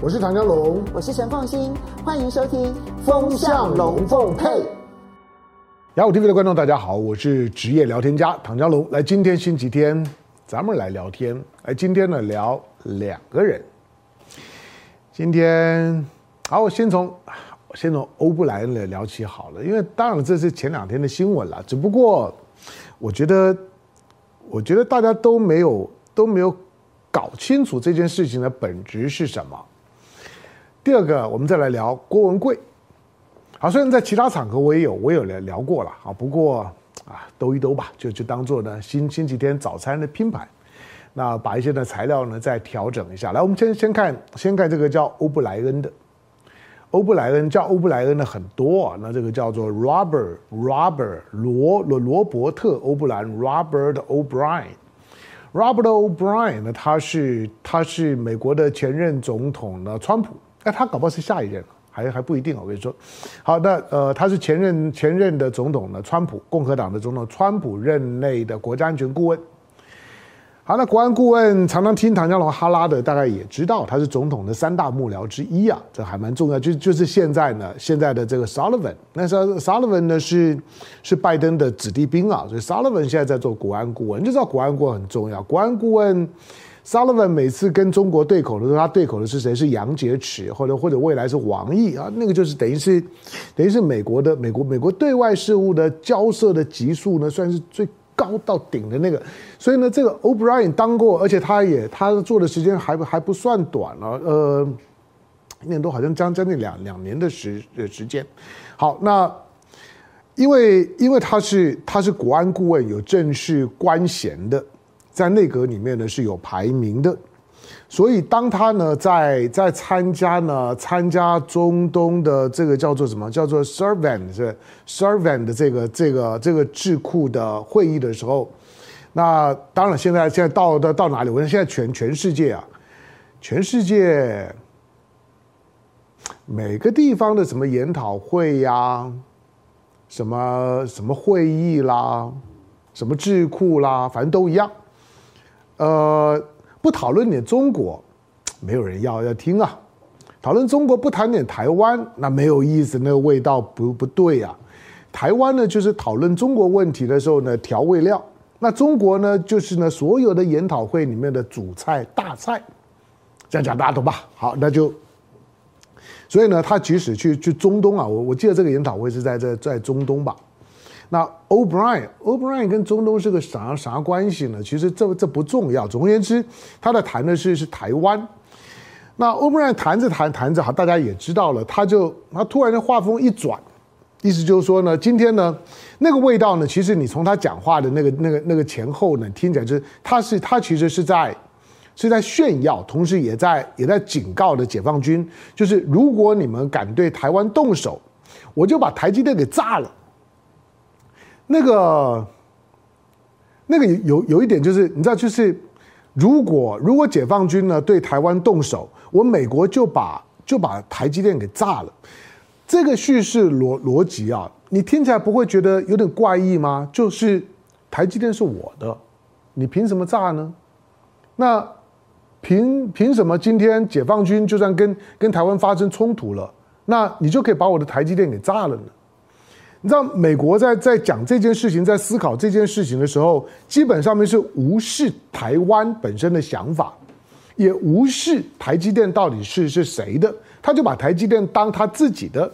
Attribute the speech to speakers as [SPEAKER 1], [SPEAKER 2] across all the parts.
[SPEAKER 1] 我是唐江龙，
[SPEAKER 2] 我是陈凤新，欢迎收听《
[SPEAKER 1] 风向龙凤配》。雅虎 TV 的观众，大家好，我是职业聊天家唐江龙。来，今天星期天，咱们来聊天。来，今天呢聊两个人。今天，好，我先从先从欧布莱恩来聊起好了，因为当然这是前两天的新闻了，只不过我觉得，我觉得大家都没有都没有。搞清楚这件事情的本质是什么。第二个，我们再来聊郭文贵。好，虽然在其他场合我也有我有聊聊过了啊，不过啊，兜一兜吧，就就当做呢星星期天早餐的拼盘。那把一些的材料呢再调整一下。来，我们先先看先看这个叫欧布莱恩的。欧布莱恩叫欧布莱恩的很多啊，那这个叫做 Robert Robert 罗罗罗伯特欧布莱恩 Robert O'Brien。Robert O'Brien 呢？他是他是美国的前任总统呢，川普。那，他搞不好是下一任，还还不一定。我跟你说，好，那呃，他是前任前任的总统呢，川普，共和党的总统，川普任内的国家安全顾问。好，那国安顾问常常听唐家龙哈拉的，大概也知道他是总统的三大幕僚之一啊，这还蛮重要。就就是现在呢，现在的这个 Sullivan，那 Sullivan 呢是是拜登的子弟兵啊，所以 Sullivan 现在在做国安顾问，你就知道国安顾问很重要。国安顾问 Sullivan 每次跟中国对口的时候，他对口的是谁？是杨洁篪，或者或者未来是王毅啊，那个就是等于是等于是美国的美国美国对外事务的交涉的级数呢，算是最。高到顶的那个，所以呢，这个 O'Brien 当过，而且他也他做的时间还还不算短了，呃，一年多，好像将将近两两年的时的时间。好，那因为因为他是他是国安顾问，有正式官衔的，在内阁里面呢是有排名的。所以，当他呢在在参加呢参加中东的这个叫做什么叫做 Servant 是 Servant 的这个这个这个智库的会议的时候，那当然现在现在到到到哪里？我说现在全全世界啊，全世界每个地方的什么研讨会呀，什么什么会议啦，什么智库啦，反正都一样，呃。不讨论点中国，没有人要要听啊。讨论中国不谈点台湾，那没有意思，那个味道不不对啊。台湾呢，就是讨论中国问题的时候呢，调味料。那中国呢，就是呢，所有的研讨会里面的主菜大菜。这样讲大家懂吧？好，那就。所以呢，他即使去去中东啊，我我记得这个研讨会是在在在中东吧。那 O'Brien，O'Brien 跟中东是个啥啥关系呢？其实这这不重要。总而言之，他的谈的是是台湾。那 O'Brien 谈着谈谈着，好，大家也知道了，他就他突然的话锋一转，意思就是说呢，今天呢那个味道呢，其实你从他讲话的那个那个那个前后呢，听起来就是他是他其实是在是在炫耀，同时也在也在警告的解放军，就是如果你们敢对台湾动手，我就把台积电给炸了。那个，那个有有一点就是，你知道，就是如果如果解放军呢对台湾动手，我美国就把就把台积电给炸了。这个叙事逻逻辑啊，你听起来不会觉得有点怪异吗？就是台积电是我的，你凭什么炸呢？那凭凭什么今天解放军就算跟跟台湾发生冲突了，那你就可以把我的台积电给炸了呢？你知道美国在在讲这件事情，在思考这件事情的时候，基本上面是无视台湾本身的想法，也无视台积电到底是是谁的，他就把台积电当他自己的。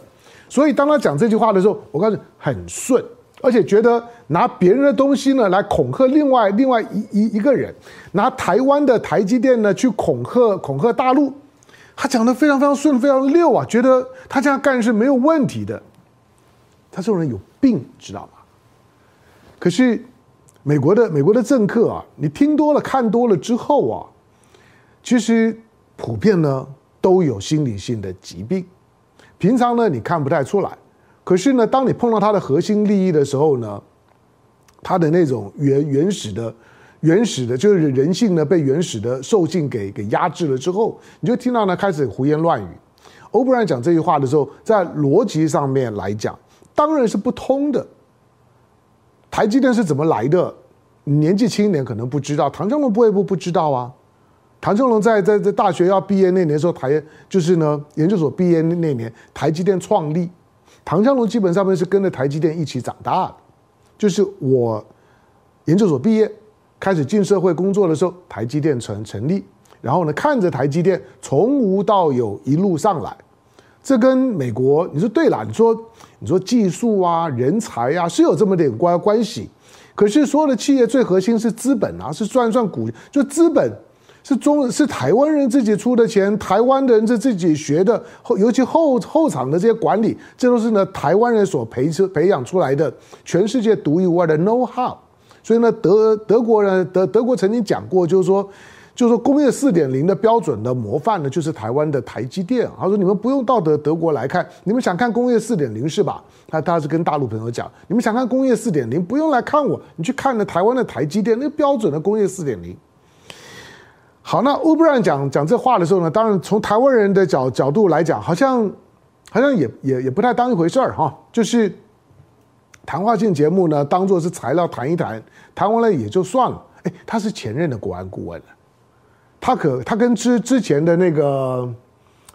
[SPEAKER 1] 所以当他讲这句话的时候，我告诉你很顺，而且觉得拿别人的东西呢来恐吓另外另外一一一个人，拿台湾的台积电呢去恐吓恐吓大陆，他讲的非常非常顺，非常溜啊，觉得他这样干是没有问题的。他这种人有病，知道吗？可是美国的美国的政客啊，你听多了看多了之后啊，其实普遍呢都有心理性的疾病。平常呢你看不太出来，可是呢当你碰到他的核心利益的时候呢，他的那种原原始的原始的，就是人性呢被原始的兽性给给压制了之后，你就听到呢开始胡言乱语。欧布莱恩讲这句话的时候，在逻辑上面来讲。当然是不通的。台积电是怎么来的？年纪轻一点可能不知道，唐湘龙不会不不知道啊。唐湘龙在在在大学要毕业那年的时候，台就是呢研究所毕业那那年，台积电创立。唐湘龙基本上面是跟着台积电一起长大的，就是我研究所毕业开始进社会工作的时候，台积电成成立，然后呢看着台积电从无到有一路上来，这跟美国你说对了，你说你说技术啊人才啊是有这么点关关系，可是所有的企业最核心是资本啊，是赚赚股，就资本。是中是台湾人自己出的钱，台湾人是自己学的，后尤其后后场的这些管理，这都是呢台湾人所培出培养出来的，全世界独一无二的 know how。所以呢，德德国人德德国曾经讲过，就是说，就是说工业四点零的标准的模范呢，就是台湾的台积电。他说你们不用到德德国来看，你们想看工业四点零是吧？他他是跟大陆朋友讲，你们想看工业四点零，不用来看我，你去看呢台湾的台积电，那标准的工业四点零。好，那欧布兰讲讲这话的时候呢，当然从台湾人的角角度来讲，好像好像也也也不太当一回事儿哈。就是谈话性节目呢，当做是材料谈一谈，谈完了也就算了。哎，他是前任的国安顾问，他可他跟之之前的那个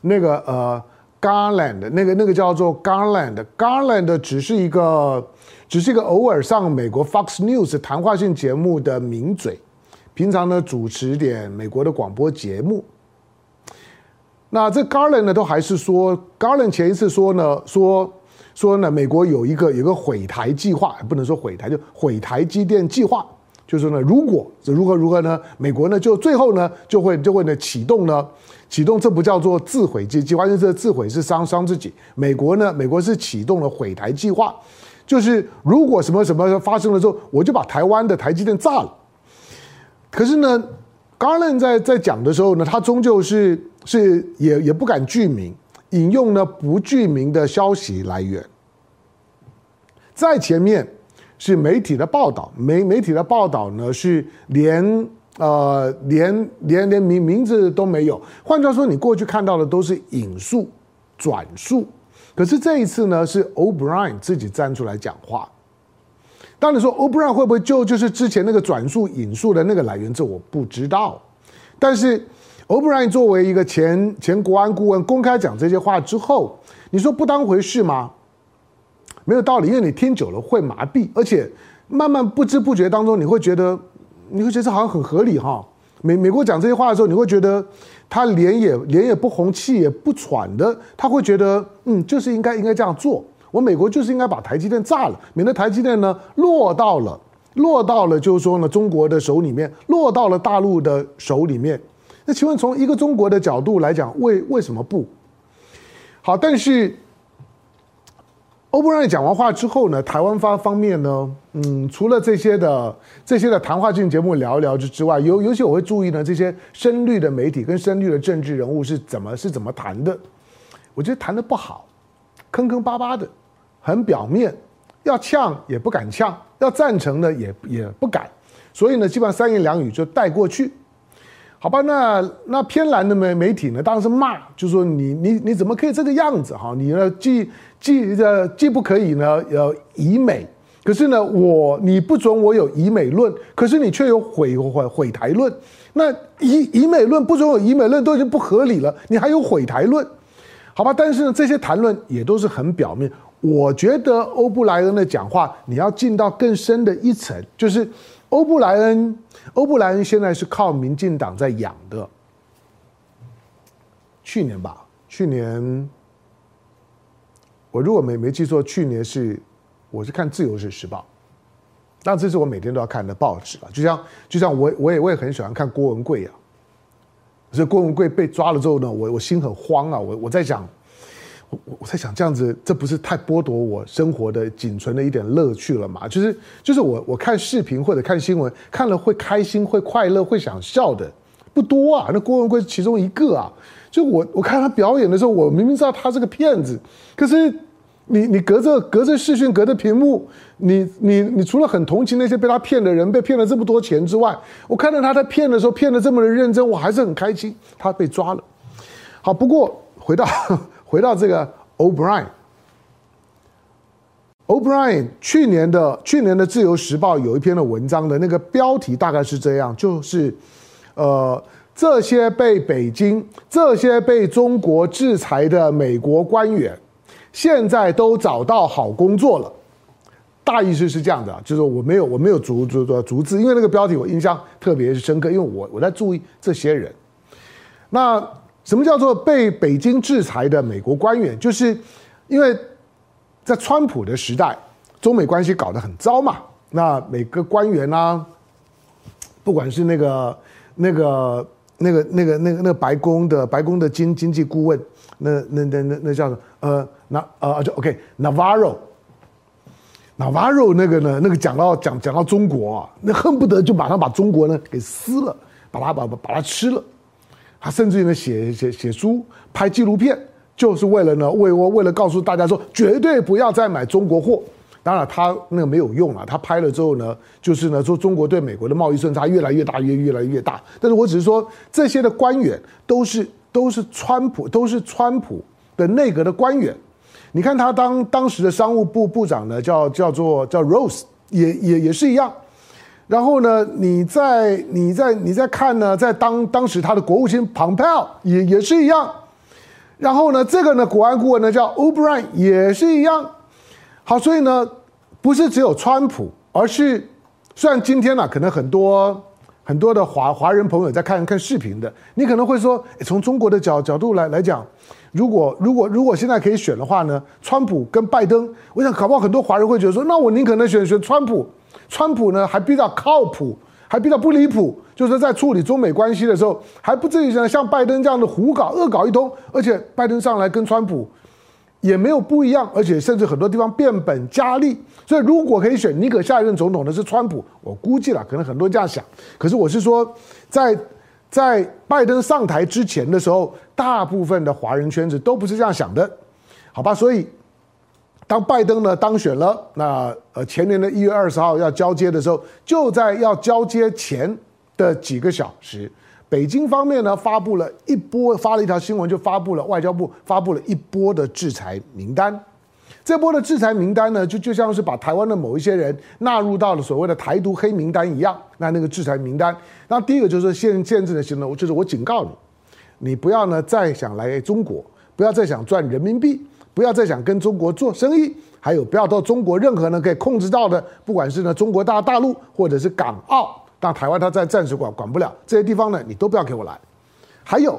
[SPEAKER 1] 那个呃 Garland 那个那个叫做 Garland Garland 只是一个只是一个偶尔上美国 Fox News 谈话性节目的名嘴。平常呢，主持点美国的广播节目。那这 Garland 呢，都还是说 Garland 前一次说呢，说说呢，美国有一个有个毁台计划，不能说毁台，就毁台积电计划。就是呢，如果如何如何呢，美国呢就最后呢就会就会呢启动呢启动，这不叫做自毁计计划，因为这个自毁是伤伤自己。美国呢，美国是启动了毁台计划，就是如果什么什么发生了之后，我就把台湾的台积电炸了。可是呢，Garland 在在讲的时候呢，他终究是是也也不敢具名，引用呢不具名的消息来源。在前面是媒体的报道，媒媒体的报道呢是连呃连连连名名字都没有。换句话说，你过去看到的都是引述转述，可是这一次呢是 O'Brien 自己站出来讲话。当然说欧布莱恩会不会就就是之前那个转述引述的那个来源，这我不知道。但是欧布莱恩作为一个前前国安顾问，公开讲这些话之后，你说不当回事吗？没有道理，因为你听久了会麻痹，而且慢慢不知不觉当中，你会觉得你会觉得好像很合理哈。美美国讲这些话的时候，你会觉得他脸也脸也不红，气也不喘的，他会觉得嗯，就是应该应该这样做。我美国就是应该把台积电炸了，免得台积电呢落到了落到了就是说呢中国的手里面，落到了大陆的手里面。那请问从一个中国的角度来讲，为为什么不？好，但是欧布莱讲完话之后呢，台湾方方面呢，嗯，除了这些的这些的谈话性节目聊一聊之之外，尤尤其我会注意呢，这些深绿的媒体跟深绿的政治人物是怎么是怎么谈的，我觉得谈的不好，坑坑巴巴的。很表面，要呛也不敢呛，要赞成呢也也不敢，所以呢，基本上三言两语就带过去，好吧？那那偏蓝的媒媒体呢，当然是骂，就说你你你怎么可以这个样子哈？你呢既既呃既不可以呢呃以美，可是呢我你不准我有以美论，可是你却有毁毁毁台论，那以以美论不准有以美论都已经不合理了，你还有毁台论，好吧？但是呢这些谈论也都是很表面。我觉得欧布莱恩的讲话，你要进到更深的一层，就是欧布莱恩，欧布莱恩现在是靠民进党在养的。去年吧，去年，我如果没没记错，去年是我是看《自由时报》，那这是我每天都要看的报纸了。就像就像我我也我也很喜欢看郭文贵啊，所以郭文贵被抓了之后呢，我我心很慌啊，我我在想。我我在想，这样子这不是太剥夺我生活的仅存的一点乐趣了吗？就是就是我我看视频或者看新闻，看了会开心、会快乐、会想笑的不多啊。那郭文贵是其中一个啊。就我我看他表演的时候，我明明知道他是个骗子，可是你你隔着隔着视讯、隔着屏幕，你你你除了很同情那些被他骗的人，被骗了这么多钱之外，我看到他在骗的时候骗得这么的认真，我还是很开心。他被抓了，好，不过回到。回到这个 O'Brien，O'Brien 去年的去年的《自由时报》有一篇的文章的那个标题大概是这样，就是呃，这些被北京、这些被中国制裁的美国官员，现在都找到好工作了。大意思是这样的，就是我没有我没有逐逐逐逐字，因为那个标题我印象特别深刻，因为我我在注意这些人。那什么叫做被北京制裁的美国官员？就是因为在川普的时代，中美关系搞得很糟嘛。那每个官员啊，不管是那个那个那个那个那个那个白宫的白宫的经经济顾问，那那那那那叫什么？呃，那呃就 OK Navarro。Navarro 那个呢？那个讲到讲讲到中国啊，那恨不得就马上把中国呢给撕了，把它把把它吃了。他甚至于呢写写写书、拍纪录片，就是为了呢为我为了告诉大家说，绝对不要再买中国货。当然他那个没有用啊，他拍了之后呢，就是呢说中国对美国的贸易顺差越来越大，越越来越大。但是我只是说这些的官员都是都是川普都是川普的内阁的官员。你看他当当时的商务部部长呢，叫叫做叫 Rose，也也也是一样。然后呢，你在你在你在看呢，在当当时他的国务卿 Pompeo 也也是一样。然后呢，这个呢，国安顾问呢叫 O'Brien 也是一样。好，所以呢，不是只有川普，而是虽然今天呢，可能很多很多的华华人朋友在看看视频的，你可能会说，从中国的角角度来来讲。如果如果如果现在可以选的话呢，川普跟拜登，我想搞不好很多华人会觉得说，那我宁可能选选川普，川普呢还比较靠谱，还比较不离谱，就是在处理中美关系的时候，还不至于像像拜登这样的胡搞恶搞一通，而且拜登上来跟川普也没有不一样，而且甚至很多地方变本加厉，所以如果可以选，宁可下一任总统的是川普，我估计了，可能很多人这样想，可是我是说在。在拜登上台之前的时候，大部分的华人圈子都不是这样想的，好吧？所以，当拜登呢当选了，那呃前年的一月二十号要交接的时候，就在要交接前的几个小时，北京方面呢发布了一波，发了一条新闻，就发布了外交部发布了一波的制裁名单。这波的制裁名单呢，就就像是把台湾的某一些人纳入到了所谓的台独黑名单一样。那那个制裁名单，那第一个就是限限制的行动，就是我警告你，你不要呢再想来中国，不要再想赚人民币，不要再想跟中国做生意，还有不要到中国任何呢可以控制到的，不管是呢中国大大陆或者是港澳，但台湾它在暂时管管不了这些地方呢，你都不要给我来。还有。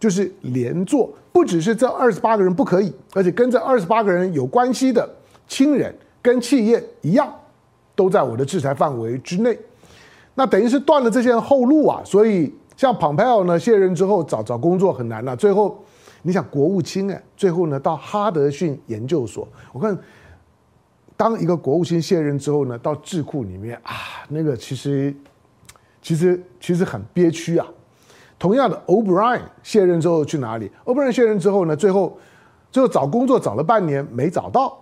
[SPEAKER 1] 就是连坐，不只是这二十八个人不可以，而且跟这二十八个人有关系的亲人跟企业一样，都在我的制裁范围之内。那等于是断了这些后路啊！所以像蓬佩奥呢卸任之后找找工作很难了。最后你想国务卿哎，最后呢到哈德逊研究所，我看当一个国务卿卸任之后呢，到智库里面啊，那个其实其实其实很憋屈啊。同样的，O'Brien 卸任之后去哪里？O'Brien 卸任之后呢？最后，最后找工作找了半年没找到。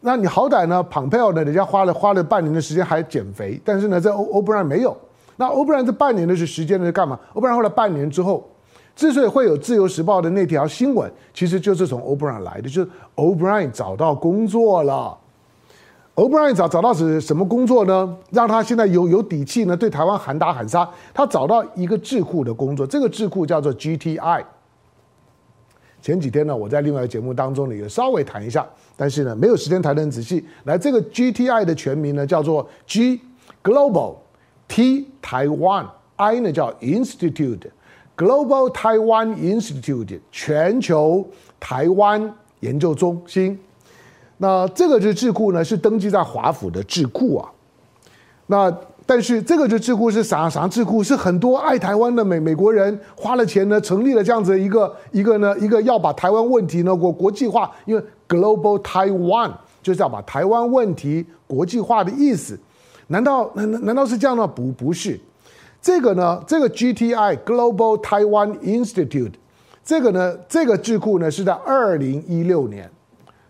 [SPEAKER 1] 那你好歹呢，Pompeo 呢，人家花了花了半年的时间还减肥，但是呢，在 O'Brien 没有。那 O'Brien 这半年的是时间呢是干嘛？O'Brien 后来半年之后，之所以会有《自由时报》的那条新闻，其实就是从 O'Brien 来的，就是 O'Brien 找到工作了。O'Brien 找找到是什么工作呢？让他现在有有底气呢？对台湾喊打喊杀。他找到一个智库的工作，这个智库叫做 GTI。前几天呢，我在另外一个节目当中呢也稍微谈一下，但是呢没有时间谈得很仔细。来，这个 GTI 的全名呢叫做 G Global，T Taiwan，I 呢叫 Global Taiwan Institute 全球台湾研究中心。那这个是智库呢，是登记在华府的智库啊。那但是这个是智库是啥啥智库？是很多爱台湾的美美国人花了钱呢，成立了这样子一个一个呢一个要把台湾问题呢国国际化，因为 Global Taiwan 就是要把台湾问题国际化的意思。难道难难道是这样吗？不不是，这个呢这个 GTI Global Taiwan Institute 这个呢这个智库呢是在二零一六年。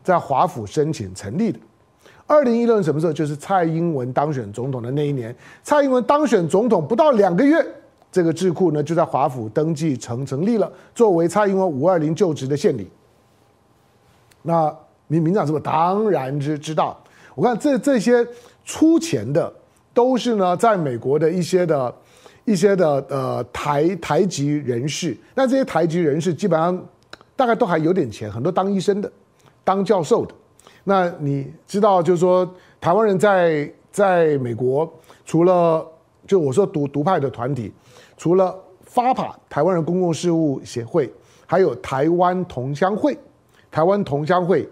[SPEAKER 1] 在华府申请成立的，二零一六年什么时候？就是蔡英文当选总统的那一年。蔡英文当选总统不到两个月，这个智库呢就在华府登记成成立了，作为蔡英文五二零就职的献礼。那民民长是不是当然知知道？我看这这些出钱的都是呢，在美国的一些的。一些的呃台台籍人士，那这些台籍人士基本上大概都还有点钱，很多当医生的，当教授的。那你知道，就是说台湾人在在美国，除了就我说独独派的团体，除了 FAPA 台湾人公共事务协会，还有台湾同乡会，台湾同乡会，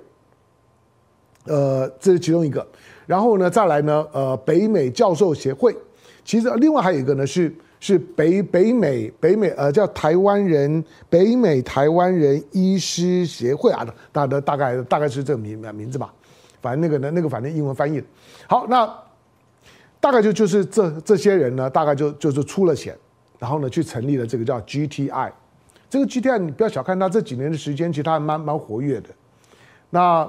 [SPEAKER 1] 呃，这是其中一个。然后呢，再来呢，呃，北美教授协会，其实另外还有一个呢是。是北北美北美呃叫台湾人北美台湾人医师协会啊，大的大概大概是这个名名字吧，反正那个呢那个反正英文翻译。好，那大概就就是这这些人呢，大概就就是出了钱，然后呢去成立了这个叫 GTI。这个 GTI 你不要小看他这几年的时间，其实他还蛮蛮活跃的。那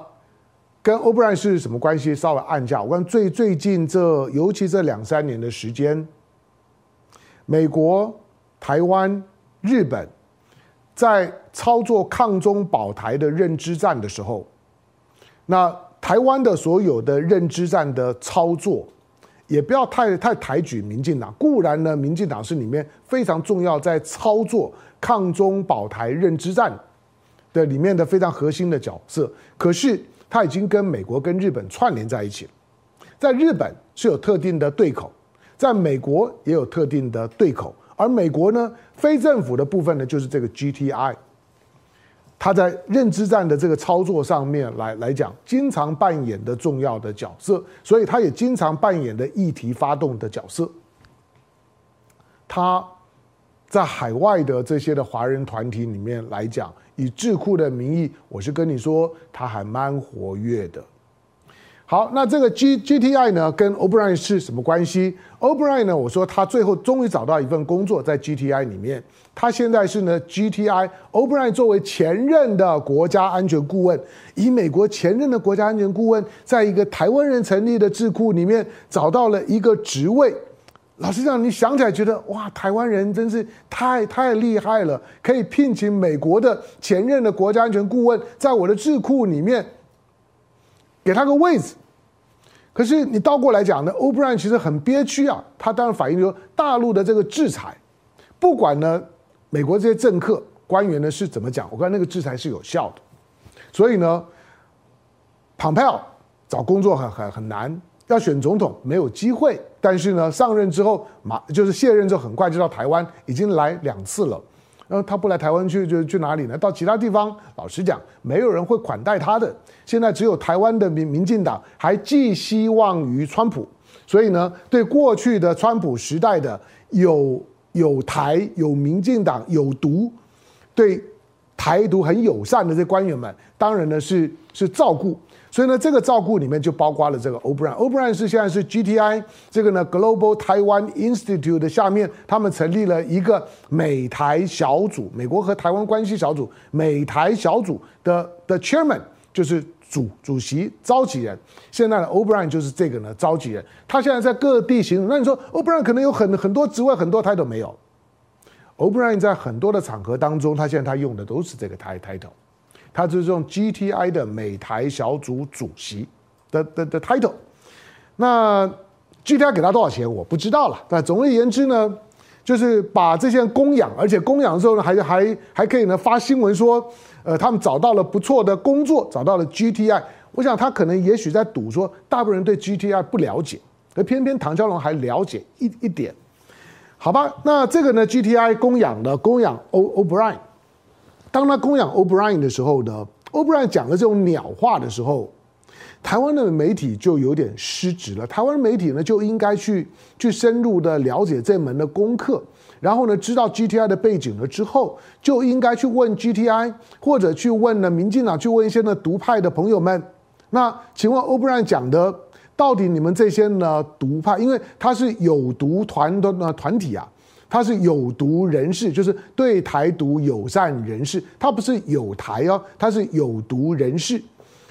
[SPEAKER 1] 跟 O'Brien 是什么关系？稍微按一下，我看最最近这尤其这两三年的时间。美国、台湾、日本在操作抗中保台的认知战的时候，那台湾的所有的认知战的操作，也不要太太抬举民进党。固然呢，民进党是里面非常重要，在操作抗中保台认知战的里面的非常核心的角色。可是，他已经跟美国跟日本串联在一起了，在日本是有特定的对口。在美国也有特定的对口，而美国呢，非政府的部分呢，就是这个 GTI，它在认知战的这个操作上面来来讲，经常扮演的重要的角色，所以它也经常扮演的议题发动的角色。它在海外的这些的华人团体里面来讲，以智库的名义，我是跟你说，它还蛮活跃的。好，那这个 G GTI 呢，跟 O'Brien 是什么关系？O'Brien 呢，我说他最后终于找到一份工作在 GTI 里面，他现在是呢 GTI O'Brien 作为前任的国家安全顾问，以美国前任的国家安全顾问，在一个台湾人成立的智库里面找到了一个职位。老实讲，你想起来觉得哇，台湾人真是太太厉害了，可以聘请美国的前任的国家安全顾问，在我的智库里面。给他个位置，可是你倒过来讲呢，O'Brien 其实很憋屈啊。他当然反映说，大陆的这个制裁，不管呢美国这些政客官员呢是怎么讲，我看那个制裁是有效的。所以呢，Pompeo 找工作很很很难，要选总统没有机会。但是呢，上任之后马就是卸任之后，很快就到台湾，已经来两次了。那他不来台湾去就去哪里呢？到其他地方，老实讲，没有人会款待他的。现在只有台湾的民民进党还寄希望于川普，所以呢，对过去的川普时代的有有台有民进党有独，对台独很友善的这官员们，当然呢是是照顾。所以呢，这个照顾里面就包括了这个 O'Brien。O'Brien 是现在是 GTI 这个呢 Global Taiwan Institute 的下面，他们成立了一个美台小组，美国和台湾关系小组，美台小组的的 Chairman 就是主主席召集人。现在的 O'Brien 就是这个呢召集人，他现在在各地行走。那你说 O'Brien 可能有很很多职位，很多 title 没有？O'Brien 在很多的场合当中，他现在他用的都是这个 title。他就是用 GTI 的美台小组主席的的的 title，那 GTI 给他多少钱我不知道了。但总而言之呢，就是把这些人供养，而且供养的时候呢，还还还可以呢发新闻说，呃，他们找到了不错的工作，找到了 GTI。我想他可能也许在赌说，大部分人对 GTI 不了解，而偏偏唐蛟龙还了解一一点。好吧，那这个呢，GTI 供养的供养 O'Brien。当他供养 O'Brien 的时候呢，O'Brien 讲的这种鸟话的时候，台湾的媒体就有点失职了。台湾媒体呢就应该去去深入的了解这门的功课，然后呢知道 GTI 的背景了之后，就应该去问 GTI 或者去问呢民进党，去问一些呢独派的朋友们。那请问 O'Brien 讲的到底你们这些呢独派，因为他是有毒团的团体啊。他是有毒人士，就是对台独友善人士。他不是有台哦，他是有毒人士。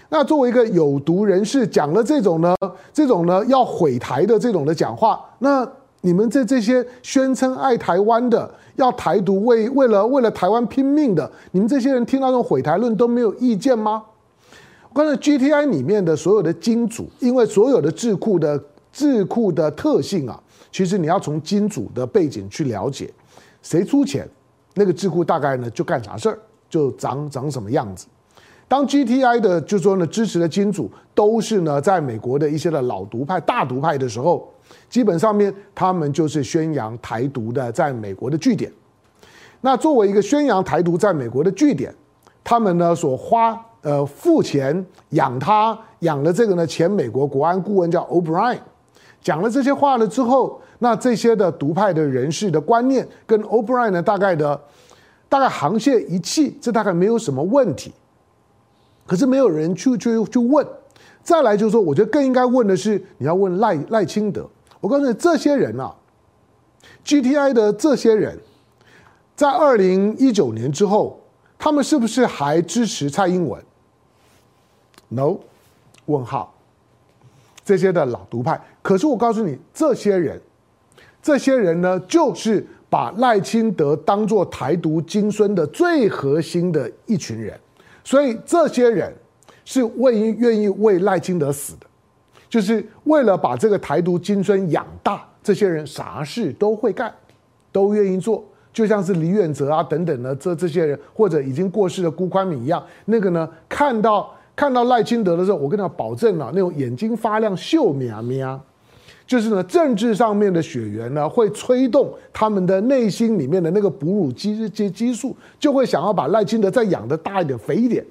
[SPEAKER 1] 那作为一个有毒人士，讲了这种呢，这种呢要毁台的这种的讲话，那你们这这些宣称爱台湾的，要台独为为了为了台湾拼命的，你们这些人听到这种毁台论都没有意见吗？我刚才 GTI 里面的所有的金主，因为所有的智库的智库的特性啊。其实你要从金主的背景去了解，谁出钱，那个智库大概呢就干啥事儿，就长长什么样子。当 GTI 的就说呢支持的金主都是呢在美国的一些的老独派、大独派的时候，基本上面他们就是宣扬台独的在美国的据点。那作为一个宣扬台独在美国的据点，他们呢所花呃付钱养他养了这个呢前美国国安顾问叫 O'Brien，讲了这些话了之后，那这些的独派的人士的观念跟 O'Brien 呢大概的大概沆瀣一气，这大概没有什么问题。可是没有人去去去问。再来就是说，我觉得更应该问的是，你要问赖赖清德。我告诉你，这些人啊，GTI 的这些人。在二零一九年之后，他们是不是还支持蔡英文？No，问号。这些的老独派，可是我告诉你，这些人，这些人呢，就是把赖清德当做台独金孙的最核心的一群人，所以这些人是为愿意为赖清德死的，就是为了把这个台独金孙养大。这些人啥事都会干，都愿意做。就像是李远哲啊等等的这这些人，或者已经过世的辜宽敏一样，那个呢，看到看到赖清德的时候，我跟他保证啊，那种眼睛发亮、秀苗苗，就是呢，政治上面的血缘呢，会催动他们的内心里面的那个哺乳激激激素，就会想要把赖清德再养得大一点、肥一点。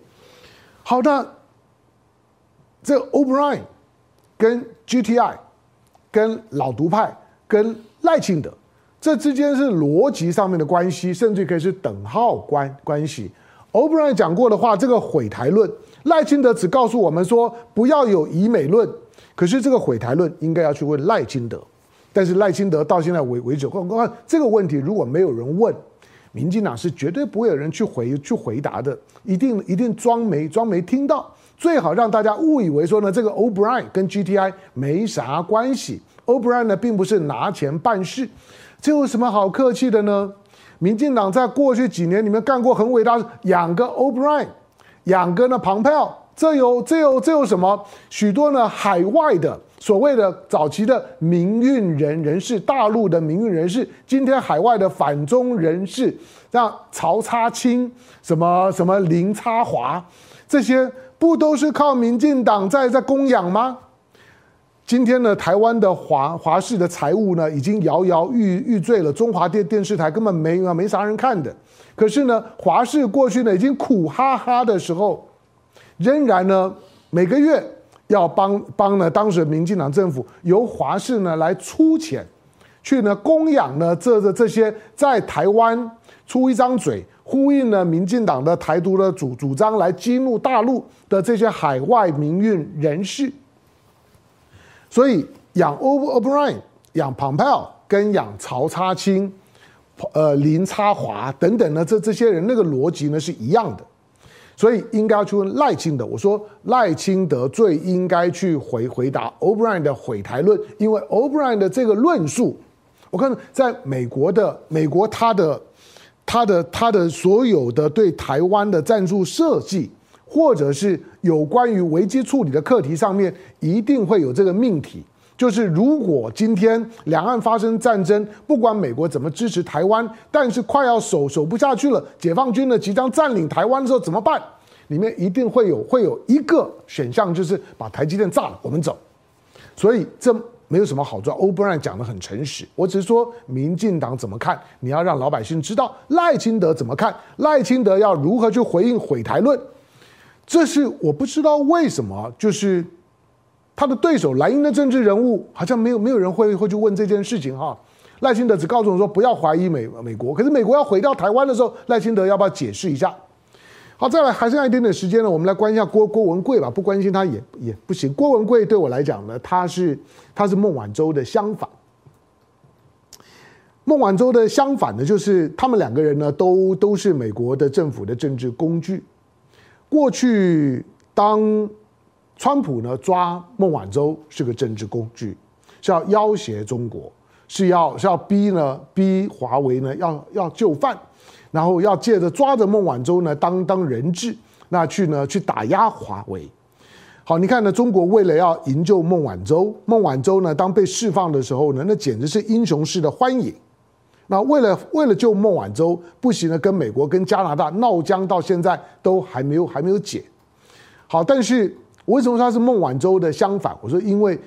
[SPEAKER 1] 好的，这 O'Brien 跟 GTI 跟老独派跟赖清德。这之间是逻辑上面的关系，甚至可以是等号关关系。O'Brien 讲过的话，这个毁台论，赖清德只告诉我们说不要有以美论，可是这个毁台论应该要去问赖清德。但是赖清德到现在为为止，光光这个问题如果没有人问，民进党是绝对不会有人去回去回答的，一定一定装没装没听到，最好让大家误以为说呢，这个 O'Brien 跟 GTI 没啥关系，O'Brien 呢并不是拿钱办事。这有什么好客气的呢？民进党在过去几年里面干过很伟大的，养个 O'Brien，养个呢庞佩奥，这有这有这有什么？许多呢海外的所谓的早期的民运人人士，大陆的民运人士，今天海外的反中人士，像曹叉青、什么什么林叉华，这些不都是靠民进党在在供养吗？今天呢，台湾的华华视的财务呢，已经摇摇欲欲坠了。中华电电视台根本没没啥人看的。可是呢，华视过去呢，已经苦哈哈的时候，仍然呢，每个月要帮帮呢，当时民进党政府由华氏呢来出钱，去呢供养呢这这这些在台湾出一张嘴呼应了民进党的台独的主主张，来激怒大陆的这些海外民运人士。所以养 O'Brien、养 Pompeo 跟养曹叉青、呃林叉华等等呢，这这些人那个逻辑呢是一样的，所以应该要去问赖清德。我说赖清德最应该去回回答 O'Brien 的毁台论，因为 O'Brien 的这个论述，我看在美国的美国他的他的他的所有的对台湾的战术设计。或者是有关于危机处理的课题上面，一定会有这个命题，就是如果今天两岸发生战争，不管美国怎么支持台湾，但是快要守守不下去了，解放军呢即将占领台湾的时候怎么办？里面一定会有会有一个选项，就是把台积电炸了，我们走。所以这没有什么好做。O'Brien 讲得很诚实，我只是说民进党怎么看，你要让老百姓知道赖清德怎么看，赖清德要如何去回应毁台论。这是我不知道为什么，就是他的对手蓝营的政治人物好像没有没有人会会去问这件事情哈。赖清德只告诉我说不要怀疑美美国，可是美国要毁掉台湾的时候，赖清德要不要解释一下？好，再来还剩下一点点时间呢，我们来关一下郭郭文贵吧。不关心他也也不行。郭文贵对我来讲呢，他是他是孟晚舟的相反。孟晚舟的相反呢，就是他们两个人呢都都是美国的政府的政治工具。过去，当川普呢抓孟晚舟是个政治工具，是要要挟中国，是要是要逼呢逼华为呢要要就范，然后要借着抓着孟晚舟呢当当人质，那去呢去打压华为。好，你看呢，中国为了要营救孟晚舟，孟晚舟呢，当被释放的时候呢，那简直是英雄式的欢迎。那为了为了救孟晚舟，不惜呢跟美国跟加拿大闹僵，到现在都还没有还没有解。好，但是我为什么说他是孟晚舟的相反？我说，因为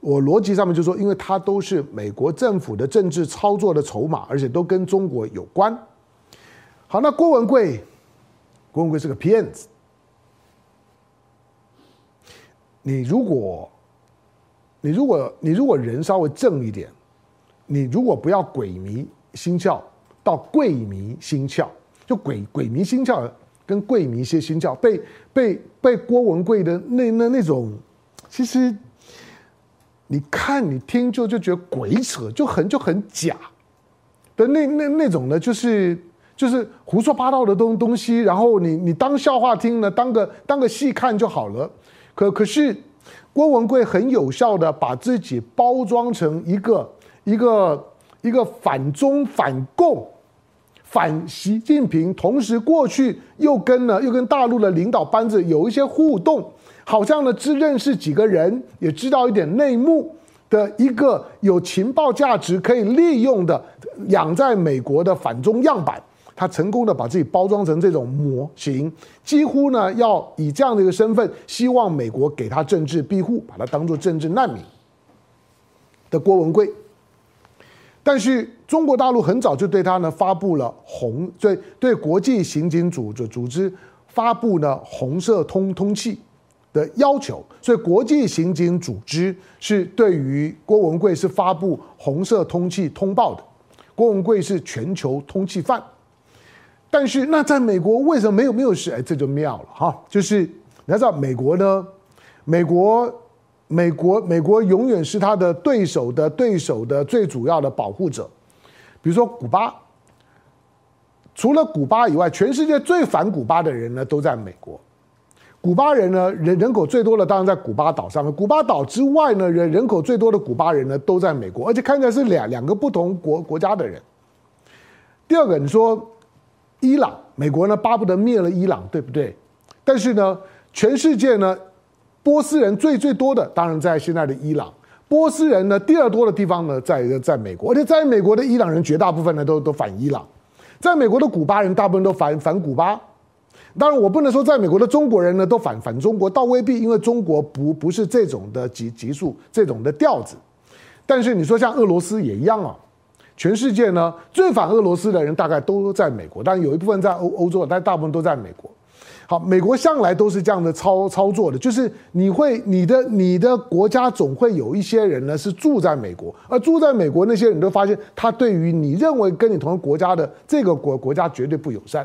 [SPEAKER 1] 我逻辑上面就说，因为他都是美国政府的政治操作的筹码，而且都跟中国有关。好，那郭文贵，郭文贵是个骗子。你如果，你如果你如果人稍微正一点，你如果不要鬼迷心窍，到贵迷心窍，就鬼鬼迷心窍跟贵迷些心窍，被被被郭文贵的那那那种，其实你看你听就就觉得鬼扯，就很就很假的那那那种呢，就是就是胡说八道的东东西，然后你你当笑话听呢，当个当个戏看就好了。可可是郭文贵很有效的把自己包装成一个。一个一个反中反共反习近平，同时过去又跟呢又跟大陆的领导班子有一些互动，好像呢只认识几个人，也知道一点内幕的一个有情报价值可以利用的养在美国的反中样板，他成功的把自己包装成这种模型，几乎呢要以这样的一个身份，希望美国给他政治庇护，把他当做政治难民的郭文贵。但是中国大陆很早就对他呢发布了红，对对国际刑警组织组织发布呢红色通通缉的要求，所以国际刑警组织是对于郭文贵是发布红色通气通报的，郭文贵是全球通缉犯。但是那在美国为什么没有没有事？哎，这就妙了哈，就是你要知道美国呢，美国。美国，美国永远是他的对手的对手的最主要的保护者。比如说古巴，除了古巴以外，全世界最反古巴的人呢都在美国。古巴人呢，人人口最多的当然在古巴岛上面。古巴岛之外呢，人人口最多的古巴人呢都在美国，而且看起来是两两个不同国国家的人。第二个，你说伊朗，美国呢巴不得灭了伊朗，对不对？但是呢，全世界呢。波斯人最最多的当然在现在的伊朗，波斯人呢第二多的地方呢在在美国，而且在美国的伊朗人绝大部分呢都都反伊朗，在美国的古巴人大部分都反反古巴，当然我不能说在美国的中国人呢都反反中国，倒未必，因为中国不不是这种的级级数这种的调子，但是你说像俄罗斯也一样啊，全世界呢最反俄罗斯的人大概都在美国，但有一部分在欧欧洲，但大部分都在美国。好，美国向来都是这样的操操作的，就是你会你的你的国家总会有一些人呢是住在美国，而住在美国那些人都发现，他对于你认为跟你同一国家的这个国国家绝对不友善。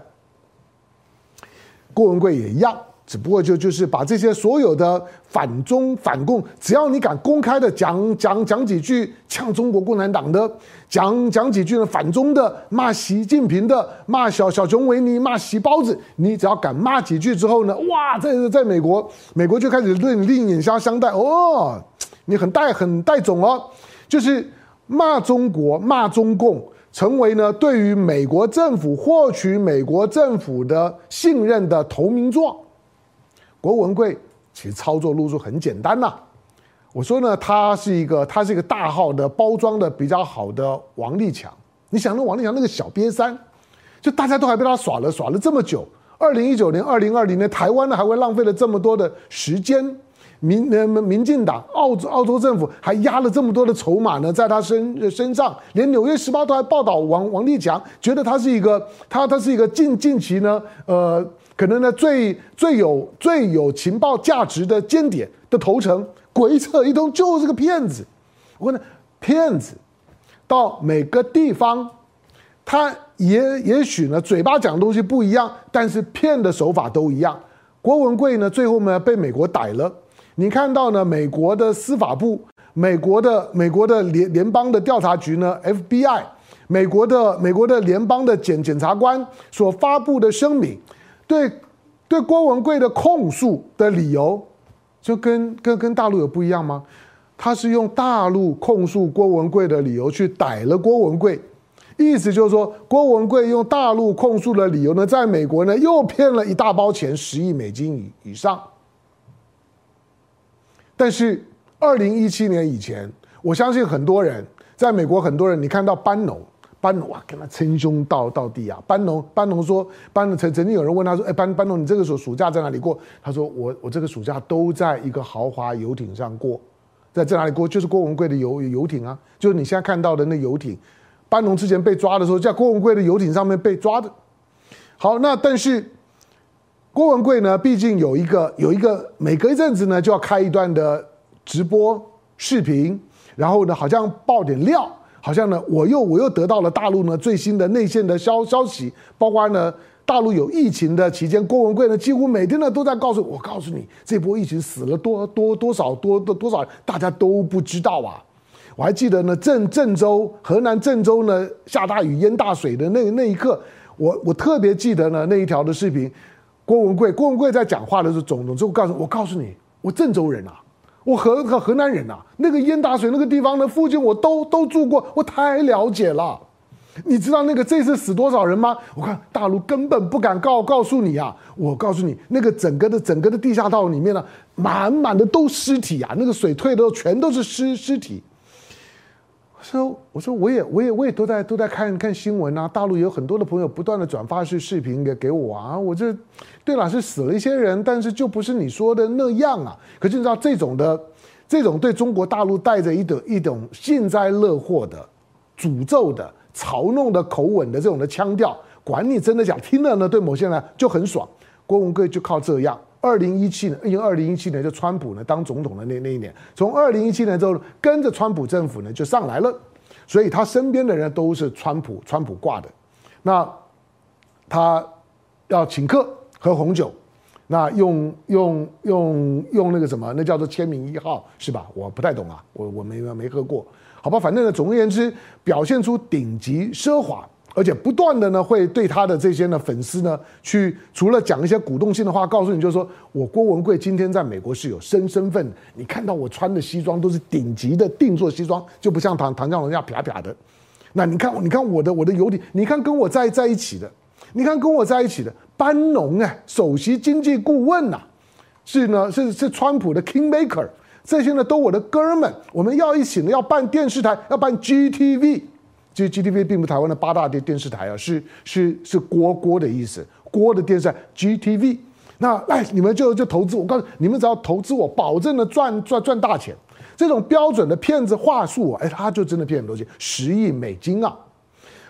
[SPEAKER 1] 郭文贵也一样。只不过就就是把这些所有的反中反共，只要你敢公开的讲讲讲几句呛中国共产党的，讲讲几句呢反中的，骂习近平的，骂小小熊维尼，骂习包子，你只要敢骂几句之后呢，哇，在在美国，美国就开始对你另眼相相待哦，你很带很带种哦，就是骂中国骂中共，成为呢对于美国政府获取美国政府的信任的投名状。郭文贵其实操作路数很简单呐，我说呢，他是一个他是一个大号的包装的比较好的王立强。你想那王立强那个小瘪三，就大家都还被他耍了耍了这么久。二零一九年、二零二零年，台湾呢还会浪费了这么多的时间，民呃民进党、澳洲澳洲政府还压了这么多的筹码呢，在他身身上，连纽约时报都还报道王王立强，觉得他是一个他他是一个近近期呢呃。可能呢，最最有最有情报价值的间谍的头城，鬼扯一通，就是个骗子。我问呢，骗子到每个地方，他也也许呢，嘴巴讲的东西不一样，但是骗的手法都一样。郭文贵呢，最后呢被美国逮了。你看到呢，美国的司法部、美国的美国的联联邦的调查局呢 （FBI）、美国的美国的联邦的检检察官所发布的声明。对，对郭文贵的控诉的理由，就跟跟跟大陆有不一样吗？他是用大陆控诉郭文贵的理由去逮了郭文贵，意思就是说，郭文贵用大陆控诉的理由呢，在美国呢又骗了一大包钱，十亿美金以以上。但是二零一七年以前，我相信很多人在美国，很多人你看到班农，班农哇，跟他称兄道道弟啊。班农，班农说，班农曾曾经有人问他说，哎，班班农，你这个时候暑假在哪里过？他说，我我这个暑假都在一个豪华游艇上过，在在哪里过？就是郭文贵的游游艇啊，就是你现在看到的那游艇。班农之前被抓的时候，在郭文贵的游艇上面被抓的。好，那但是郭文贵呢，毕竟有一个有一个每隔一阵子呢就要开一段的直播视频，然后呢好像爆点料，好像呢我又我又得到了大陆呢最新的内线的消消息，包括呢大陆有疫情的期间，郭文贵呢几乎每天呢都在告诉我，告诉你这波疫情死了多多多少多多多少，大家都不知道啊。我还记得呢，郑郑州河南郑州呢下大雨淹大水的那那一刻，我我特别记得呢那一条的视频，郭文贵郭文贵在讲话的时候，总总之我告诉我告诉你，我郑州人啊，我河河河南人呐，那个淹大水那个地方的附近我都都住过，我太了解了。你知道那个这次死多少人吗？我看大陆根本不敢告告诉你啊，我告诉你，那个整个的整个的地下道里面呢，满满的都尸体啊，那个水退的全都是尸尸体。说，我说我也我也我也都在都在看看新闻啊，大陆有很多的朋友不断的转发是视频给给我啊，我这对了是死了一些人，但是就不是你说的那样啊。可是你知道这种的这种对中国大陆带着一种一种幸灾乐祸的诅咒的嘲弄的口吻的这种的腔调，管你真的假，听了呢对某些人就很爽。郭文贵就靠这样。二零一七年，因为二零一七年就川普呢当总统的那那一年，从二零一七年之后跟着川普政府呢就上来了，所以他身边的人都是川普川普挂的，那他要请客喝红酒，那用用用用那个什么，那叫做签名一号是吧？我不太懂啊，我我没没喝过，好吧，反正呢，总而言之，表现出顶级奢华。而且不断的呢，会对他的这些呢粉丝呢，去除了讲一些鼓动性的话，告诉你就是说我郭文贵今天在美国是有身身份。你看到我穿的西装都是顶级的定做西装，就不像唐唐湘龙那样啪啪的。那你看，你看我的我的游艇，你看跟我在在一起的，你看跟我在一起的班农啊，首席经济顾问呐、是呢是是川普的 Kingmaker，这些呢都我的哥们，我们要一起呢要办电视台，要办 GTV。其实 GTV 并不台湾的八大电电视台啊，是是是郭郭的意思，郭的电视台 GTV。那来你们就就投资，我告诉你们，只要投资我，保证的赚赚赚大钱。这种标准的骗子话术，哎，他就真的骗很多钱，十亿美金啊！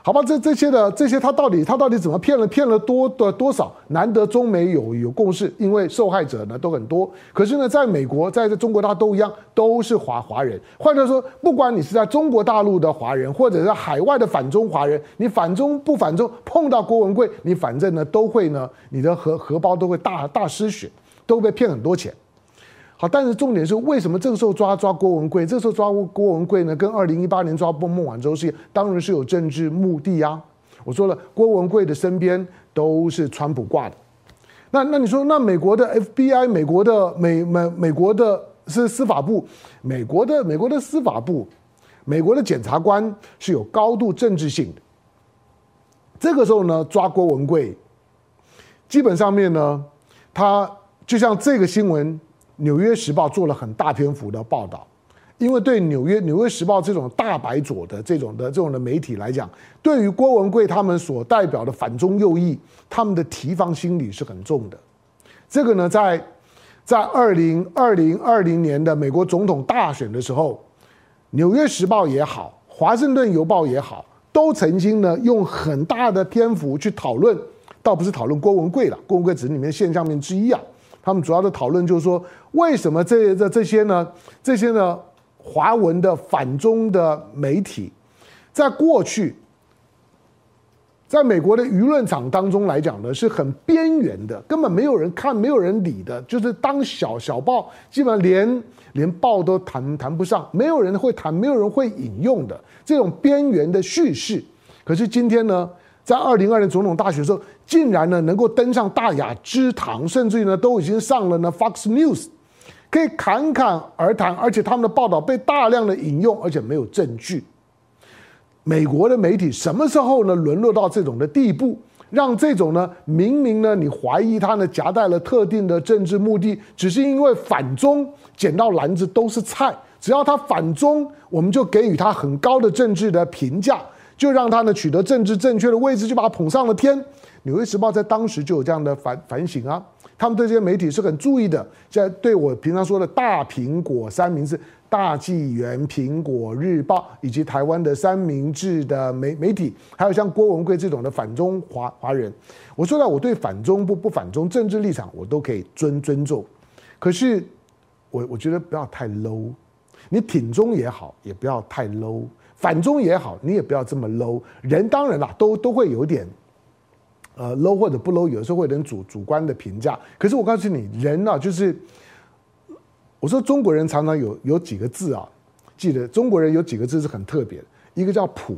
[SPEAKER 1] 好吧，这这些的这些，他到底他到底怎么骗了？骗了多的多少？难得中美有有共识，因为受害者呢都很多。可是呢，在美国，在这中国大陆都一样，都是华华人。换句话说，不管你是在中国大陆的华人，或者是海外的反中华人，你反中不反中，碰到郭文贵，你反正呢都会呢，你的荷荷包都会大大失血，都被骗很多钱。好，但是重点是为什么这个时候抓抓郭文贵？这个时候抓郭文贵呢？跟二零一八年抓孟孟晚舟是，当然是有政治目的呀。我说了，郭文贵的身边都是川普挂的。那那你说，那美国的 FBI，美国的美美美国的是司法部，美国的美国的司法部，美国的检察官是有高度政治性的。这个时候呢，抓郭文贵，基本上面呢，他就像这个新闻。《纽约时报》做了很大篇幅的报道，因为对纽约《纽约时报》这种大白左的这种的这种的媒体来讲，对于郭文贵他们所代表的反中右翼，他们的提防心理是很重的。这个呢，在在二零二零二零年的美国总统大选的时候，《纽约时报》也好，《华盛顿邮报》也好，都曾经呢用很大的篇幅去讨论，倒不是讨论郭文贵了，郭文贵只是里面现象面之一啊。他们主要的讨论就是说，为什么这这这些呢？这些呢，华文的反中的媒体，在过去，在美国的舆论场当中来讲呢，是很边缘的，根本没有人看，没有人理的，就是当小小报，基本上连连报都谈谈不上，没有人会谈，没有人会引用的这种边缘的叙事。可是今天呢？在二零二零总统大选的时候，竟然呢能够登上大雅之堂，甚至于呢都已经上了呢 Fox News，可以侃侃而谈，而且他们的报道被大量的引用，而且没有证据。美国的媒体什么时候呢沦落到这种的地步？让这种呢，明明呢，你怀疑他呢夹带了特定的政治目的，只是因为反中捡到篮子都是菜，只要他反中，我们就给予他很高的政治的评价，就让他呢取得政治正确的位置，就把他捧上了天。《纽约时报》在当时就有这样的反反省啊，他们对这些媒体是很注意的，在对我平常说的大苹果三明治。大纪元、苹果日报以及台湾的三明治的媒媒体，还有像郭文贵这种的反中华华人，我说了，我对反中不不反中政治立场我都可以尊尊重，可是我我觉得不要太 low，你挺中也好，也不要太 low，反中也好，你也不要这么 low。人当然啦，都都会有点呃 low 或者不 low，有时候会有点主主观的评价。可是我告诉你，人、啊、就是。我说中国人常常有有几个字啊，记得中国人有几个字是很特别的，一个叫谱。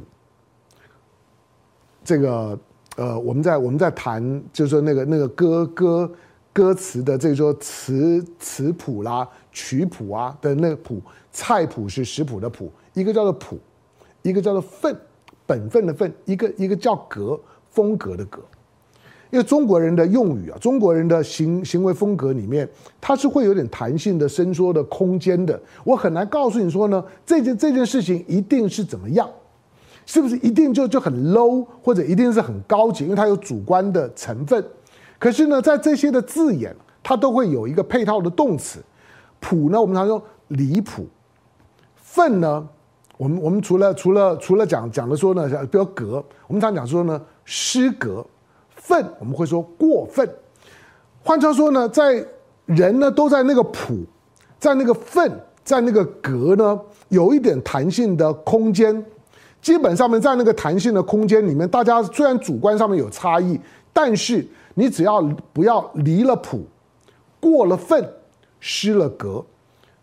[SPEAKER 1] 这个呃，我们在我们在谈，就是说那个那个歌歌歌词的这说词词谱啦、曲谱啊的那个谱，菜谱是食谱的谱，一个叫做谱，一个叫做分，本分的分，一个一个叫格，风格的格。因为中国人的用语啊，中国人的行行为风格里面，它是会有点弹性的伸缩的空间的。我很难告诉你说呢，这件这件事情一定是怎么样，是不是一定就就很 low，或者一定是很高级？因为它有主观的成分。可是呢，在这些的字眼，它都会有一个配套的动词。谱呢，我们常说离谱；分呢，我们我们除了除了除了讲讲的说呢，比如格，我们常讲说呢，失格。分我们会说过分，换句话说呢，在人呢都在那个谱，在那个分，在那个格呢，有一点弹性的空间。基本上面在那个弹性的空间里面，大家虽然主观上面有差异，但是你只要不要离了谱，过了分，失了格，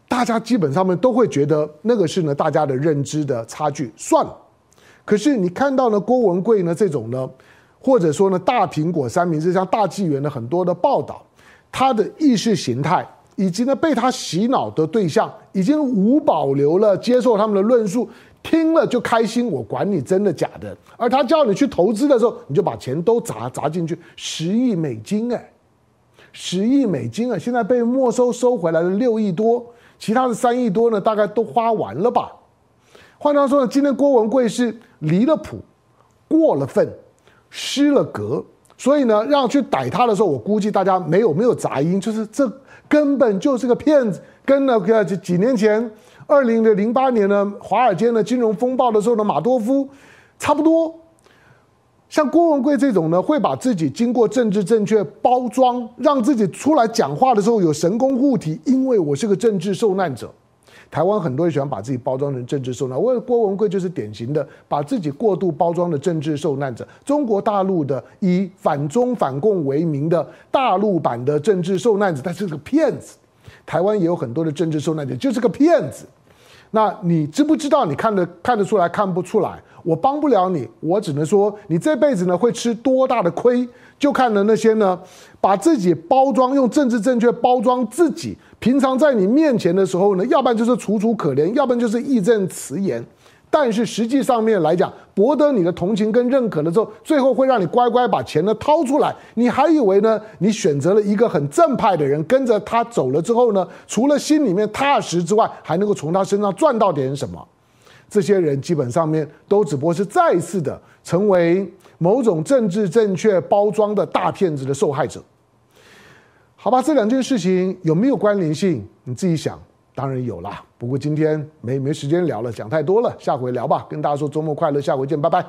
[SPEAKER 1] 大家基本上面都会觉得那个是呢大家的认知的差距。算了，可是你看到呢郭文贵呢这种呢。或者说呢，大苹果三明治像大纪元的很多的报道，他的意识形态以及呢被他洗脑的对象，已经无保留了接受他们的论述，听了就开心，我管你真的假的。而他叫你去投资的时候，你就把钱都砸砸进去，十亿美金哎，十亿美金啊，现在被没收收回来了六亿多，其他的三亿多呢，大概都花完了吧。换句话说呢，今天郭文贵是离了谱，过了分。失了格，所以呢，让去逮他的时候，我估计大家没有没有杂音，就是这根本就是个骗子，跟那个几年前二零的零八年呢，华尔街的金融风暴的时候的马多夫差不多。像郭文贵这种呢，会把自己经过政治正确包装，让自己出来讲话的时候有神功护体，因为我是个政治受难者。台湾很多人喜欢把自己包装成政治受难，我郭文贵就是典型的把自己过度包装的政治受难者。中国大陆的以反中反共为名的大陆版的政治受难者，他是个骗子。台湾也有很多的政治受难者，就是个骗子。那你知不知道？你看得看得出来，看不出来？我帮不了你，我只能说你这辈子呢会吃多大的亏，就看了那些呢把自己包装用政治正确包装自己。平常在你面前的时候呢，要不然就是楚楚可怜，要不然就是义正辞严。但是实际上面来讲，博得你的同情跟认可的时候，最后会让你乖乖把钱呢掏出来。你还以为呢，你选择了一个很正派的人，跟着他走了之后呢，除了心里面踏实之外，还能够从他身上赚到点什么？这些人基本上面都只不过是再次的成为某种政治正确包装的大骗子的受害者。好吧，这两件事情有没有关联性？你自己想，当然有啦。不过今天没没时间聊了，讲太多了，下回聊吧。跟大家说周末快乐，下回见，拜拜。